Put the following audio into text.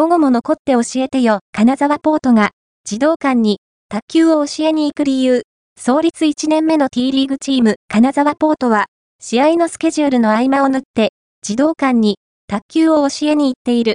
午後も残って教えてよ、金沢ポートが、児童館に、卓球を教えに行く理由。創立1年目の T リーグチーム、金沢ポートは、試合のスケジュールの合間を縫って、児童館に、卓球を教えに行っている。